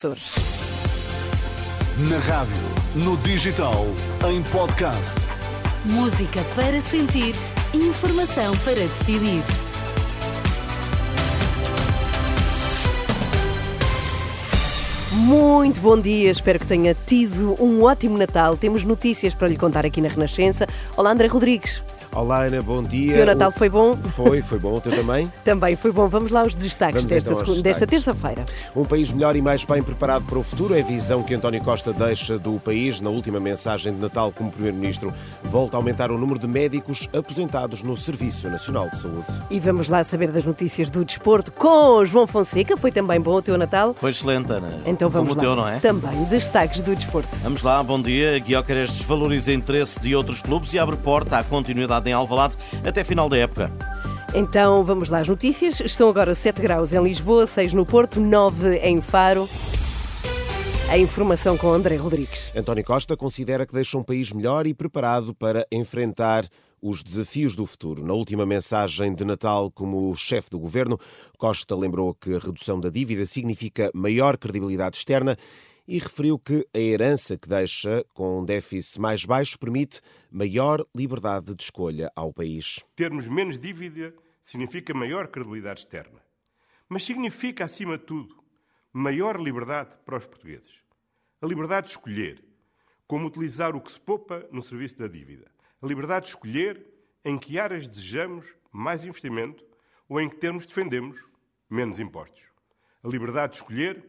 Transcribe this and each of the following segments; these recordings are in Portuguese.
Na rádio, no digital, em podcast. Música para sentir, informação para decidir. Muito bom dia, espero que tenha tido um ótimo Natal. Temos notícias para lhe contar aqui na Renascença. Olá, André Rodrigues. Olá Ana, bom dia. O teu Natal foi bom? Foi, foi bom. O teu também? Também foi bom. Vamos lá aos destaques Vamos desta, então desta terça-feira. Um país melhor e mais bem preparado para o futuro é a visão que António Costa deixa do país. Na última mensagem de Natal como Primeiro-Ministro, volta a aumentar o número de médicos aposentados no Serviço Nacional de Saúde. E vamos lá saber das notícias do desporto com João Fonseca. Foi também bom o teu Natal? Foi excelente, Ana. Então vamos Como lá. o teu, não é? Também destaques do desporto. Vamos lá, bom dia. Guiócaras desvaloriza interesse de outros clubes e abre porta à continuidade em Alvalade até final da época. Então vamos lá às notícias. Estão agora 7 graus em Lisboa, 6 no Porto, 9 em Faro. A informação com André Rodrigues. António Costa considera que deixa um país melhor e preparado para enfrentar os desafios do futuro. Na última mensagem de Natal como chefe do governo, Costa lembrou que a redução da dívida significa maior credibilidade externa e referiu que a herança que deixa com um déficit mais baixo permite maior liberdade de escolha ao país. Termos menos dívida significa maior credibilidade externa. Mas significa, acima de tudo, maior liberdade para os portugueses. A liberdade de escolher como utilizar o que se poupa no serviço da dívida. A liberdade de escolher em que áreas desejamos mais investimento ou em que termos defendemos menos impostos. A liberdade de escolher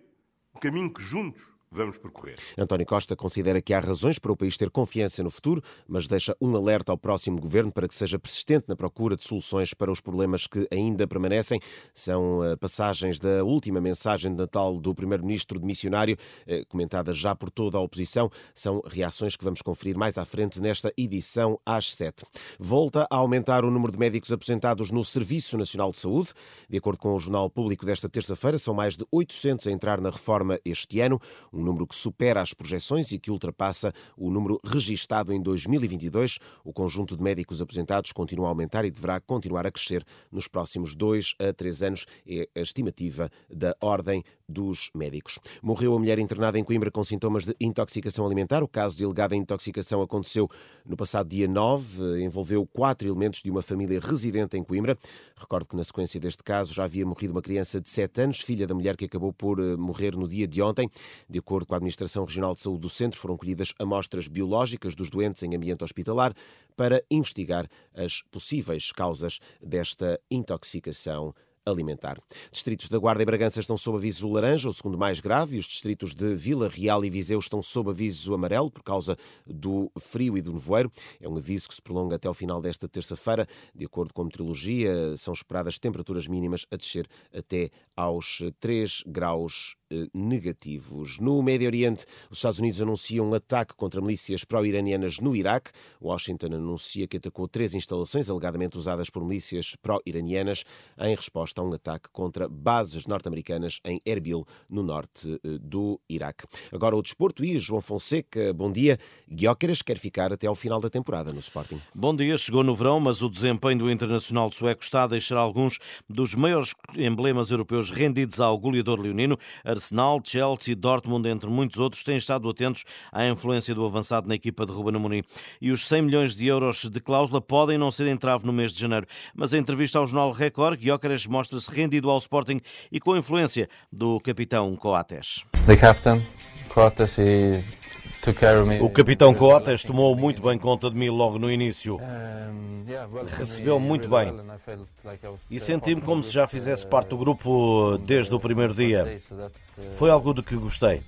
o caminho que juntos vamos percorrer. António Costa considera que há razões para o país ter confiança no futuro, mas deixa um alerta ao próximo governo para que seja persistente na procura de soluções para os problemas que ainda permanecem. São eh, passagens da última mensagem de Natal do primeiro-ministro de missionário, eh, comentada já por toda a oposição. São reações que vamos conferir mais à frente nesta edição às sete. Volta a aumentar o número de médicos aposentados no Serviço Nacional de Saúde. De acordo com o Jornal Público desta terça-feira, são mais de 800 a entrar na reforma este ano, número que supera as projeções e que ultrapassa o número registado em 2022. O conjunto de médicos aposentados continua a aumentar e deverá continuar a crescer nos próximos dois a três anos, é a estimativa da Ordem dos Médicos. Morreu a mulher internada em Coimbra com sintomas de intoxicação alimentar. O caso de alegada intoxicação aconteceu no passado dia 9, envolveu quatro elementos de uma família residente em Coimbra. Recordo que na sequência deste caso já havia morrido uma criança de 7 anos, filha da mulher que acabou por eh, morrer no dia de ontem. De acordo com a Administração Regional de Saúde do Centro, foram colhidas amostras biológicas dos doentes em ambiente hospitalar para investigar as possíveis causas desta intoxicação alimentar. Distritos da Guarda e Bragança estão sob aviso laranja, o segundo mais grave, e os distritos de Vila Real e Viseu estão sob aviso amarelo por causa do frio e do nevoeiro. É um aviso que se prolonga até ao final desta terça-feira. De acordo com a meteorologia, são esperadas temperaturas mínimas a descer até aos 3 graus eh, negativos. No Médio Oriente, os Estados Unidos anunciam um ataque contra milícias pró-iranianas no Iraque. Washington anuncia que atacou três instalações alegadamente usadas por milícias pró-iranianas em resposta a um ataque contra bases norte-americanas em Erbil, no norte eh, do Iraque. Agora o desporto e João Fonseca, bom dia. Guiócaras quer ficar até ao final da temporada no Sporting. Bom dia, chegou no verão, mas o desempenho do internacional sueco está a deixar alguns dos maiores emblemas europeus rendidos ao goleador leonino. Arsenal, Chelsea, Dortmund, entre muitos outros, têm estado atentos à influência do avançado na equipa de Ruben Amorim. E os 100 milhões de euros de cláusula podem não ser entrave no mês de janeiro. Mas em entrevista ao jornal Record, Guiócaras mostra-se rendido ao Sporting e com a influência do capitão Coates. the captain, Coates, O capitão Coates tomou muito bem conta de mim logo no início. Um, yeah, welcomed me recebeu muito bem. E senti-me como se já fizesse parte do grupo desde o primeiro dia. Foi algo de que gostei.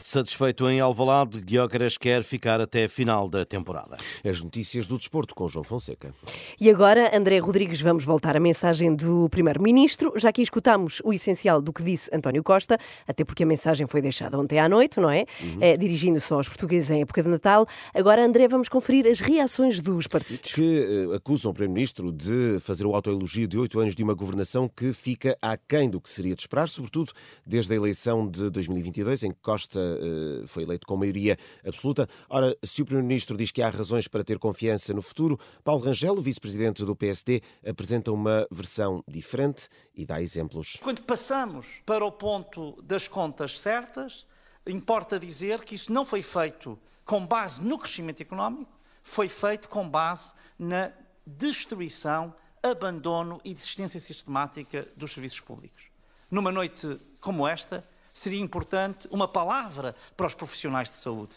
Satisfeito em Alvalade, Guiócaras quer ficar até a final da temporada. As notícias do desporto com João Fonseca. E agora, André Rodrigues, vamos voltar à mensagem do Primeiro-Ministro. Já que escutámos o essencial do que disse António Costa, até porque a mensagem foi deixada ontem à noite, não é? é Dirigindo-se aos portugueses em época de Natal. Agora, André, vamos conferir as reações dos partidos. Que uh, acusam o Primeiro-Ministro de fazer o autoelogio de oito anos de uma governação que fica aquém do que seria de esperar, sobretudo desde a eleição de 2022, em que Costa uh, foi eleito com maioria absoluta. Ora, se o Primeiro-Ministro diz que há razões para ter confiança no futuro, Paulo Rangel, vice-presidente do PSD, apresenta uma versão diferente e dá exemplos. Quando passamos para o ponto das contas certas, importa dizer que isso não foi feito com base no crescimento económico, foi feito com base na destruição, abandono e desistência sistemática dos serviços públicos. Numa noite como esta, seria importante uma palavra para os profissionais de saúde.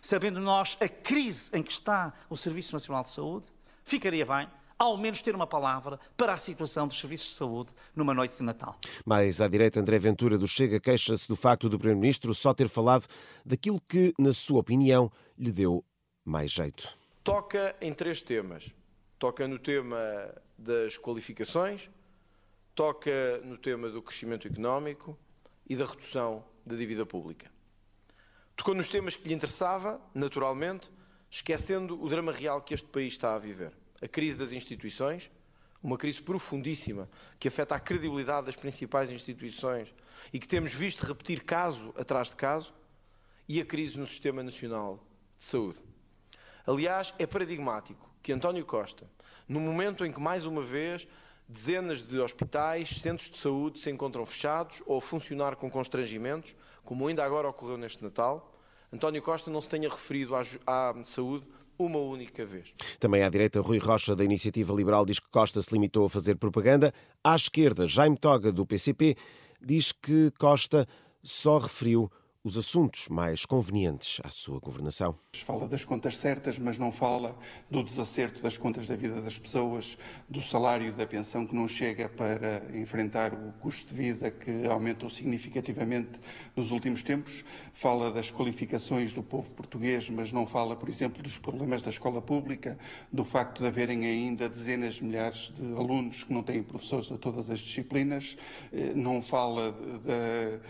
Sabendo nós a crise em que está o Serviço Nacional de Saúde, ficaria bem ao menos ter uma palavra para a situação dos serviços de saúde numa noite de Natal. Mais à direita, André Ventura do Chega queixa-se do facto do Primeiro-Ministro só ter falado daquilo que, na sua opinião, lhe deu mais jeito. Toca em três temas. Toca no tema das qualificações, toca no tema do crescimento económico e da redução da dívida pública. Tocou nos temas que lhe interessava, naturalmente, esquecendo o drama real que este país está a viver a crise das instituições, uma crise profundíssima que afeta a credibilidade das principais instituições e que temos visto repetir caso atrás de caso, e a crise no Sistema Nacional de Saúde. Aliás, é paradigmático que António Costa, no momento em que, mais uma vez, dezenas de hospitais, centros de saúde se encontram fechados ou a funcionar com constrangimentos, como ainda agora ocorreu neste Natal, António Costa não se tenha referido à, à saúde uma única vez. Também à direita, Rui Rocha, da Iniciativa Liberal, diz que Costa se limitou a fazer propaganda. À esquerda, Jaime Toga, do PCP, diz que Costa só referiu os assuntos mais convenientes à sua governação. Fala das contas certas, mas não fala do desacerto das contas da vida das pessoas, do salário da pensão que não chega para enfrentar o custo de vida que aumentou significativamente nos últimos tempos. Fala das qualificações do povo português, mas não fala, por exemplo, dos problemas da escola pública, do facto de haverem ainda dezenas de milhares de alunos que não têm professores a todas as disciplinas. Eh, não fala da, eh,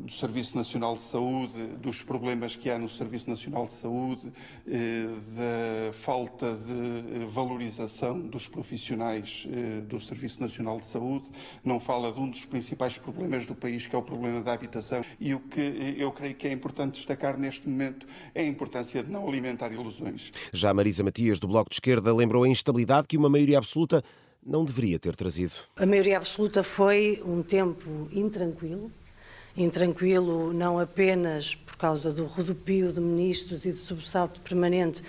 do Serviço Nacional Nacional de Saúde, dos problemas que há no Serviço Nacional de Saúde, eh, da falta de valorização dos profissionais eh, do Serviço Nacional de Saúde, não fala de um dos principais problemas do país, que é o problema da habitação. E o que eu creio que é importante destacar neste momento é a importância de não alimentar ilusões. Já Marisa Matias, do Bloco de Esquerda, lembrou a instabilidade que uma maioria absoluta não deveria ter trazido. A maioria absoluta foi um tempo intranquilo, intranquilo não apenas por causa do rodopio de ministros e do sobressalto permanente,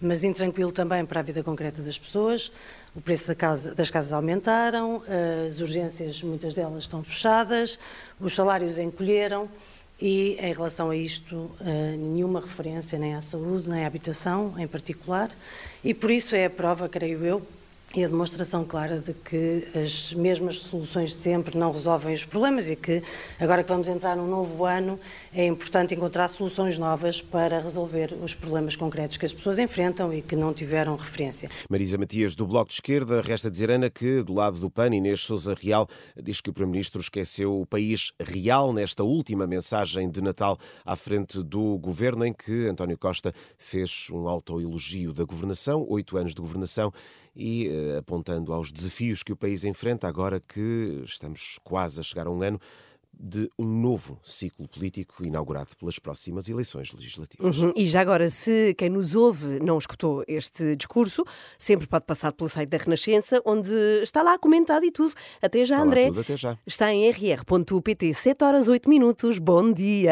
mas intranquilo também para a vida concreta das pessoas. O preço da casa, das casas aumentaram, as urgências, muitas delas estão fechadas, os salários encolheram e, em relação a isto, eh, nenhuma referência nem à saúde, nem à habitação em particular. E por isso é a prova, creio eu, e a demonstração clara de que as mesmas soluções de sempre não resolvem os problemas e que, agora que vamos entrar num novo ano, é importante encontrar soluções novas para resolver os problemas concretos que as pessoas enfrentam e que não tiveram referência. Marisa Matias, do Bloco de Esquerda, resta dizer, Ana, que do lado do PAN, Inês Souza Real diz que o Primeiro-Ministro esqueceu o país real nesta última mensagem de Natal à frente do governo, em que António Costa fez um autoelogio da governação, oito anos de governação, e eh, apontando aos desafios que o país enfrenta agora que estamos quase a chegar a um ano de um novo ciclo político inaugurado pelas próximas eleições legislativas. Uhum. E já agora, se quem nos ouve não escutou este discurso, sempre pode passar pelo site da Renascença, onde está lá comentado e tudo. Até já, está André. Tudo, até já. Está em rr.pt, 7 horas 8 minutos. Bom dia.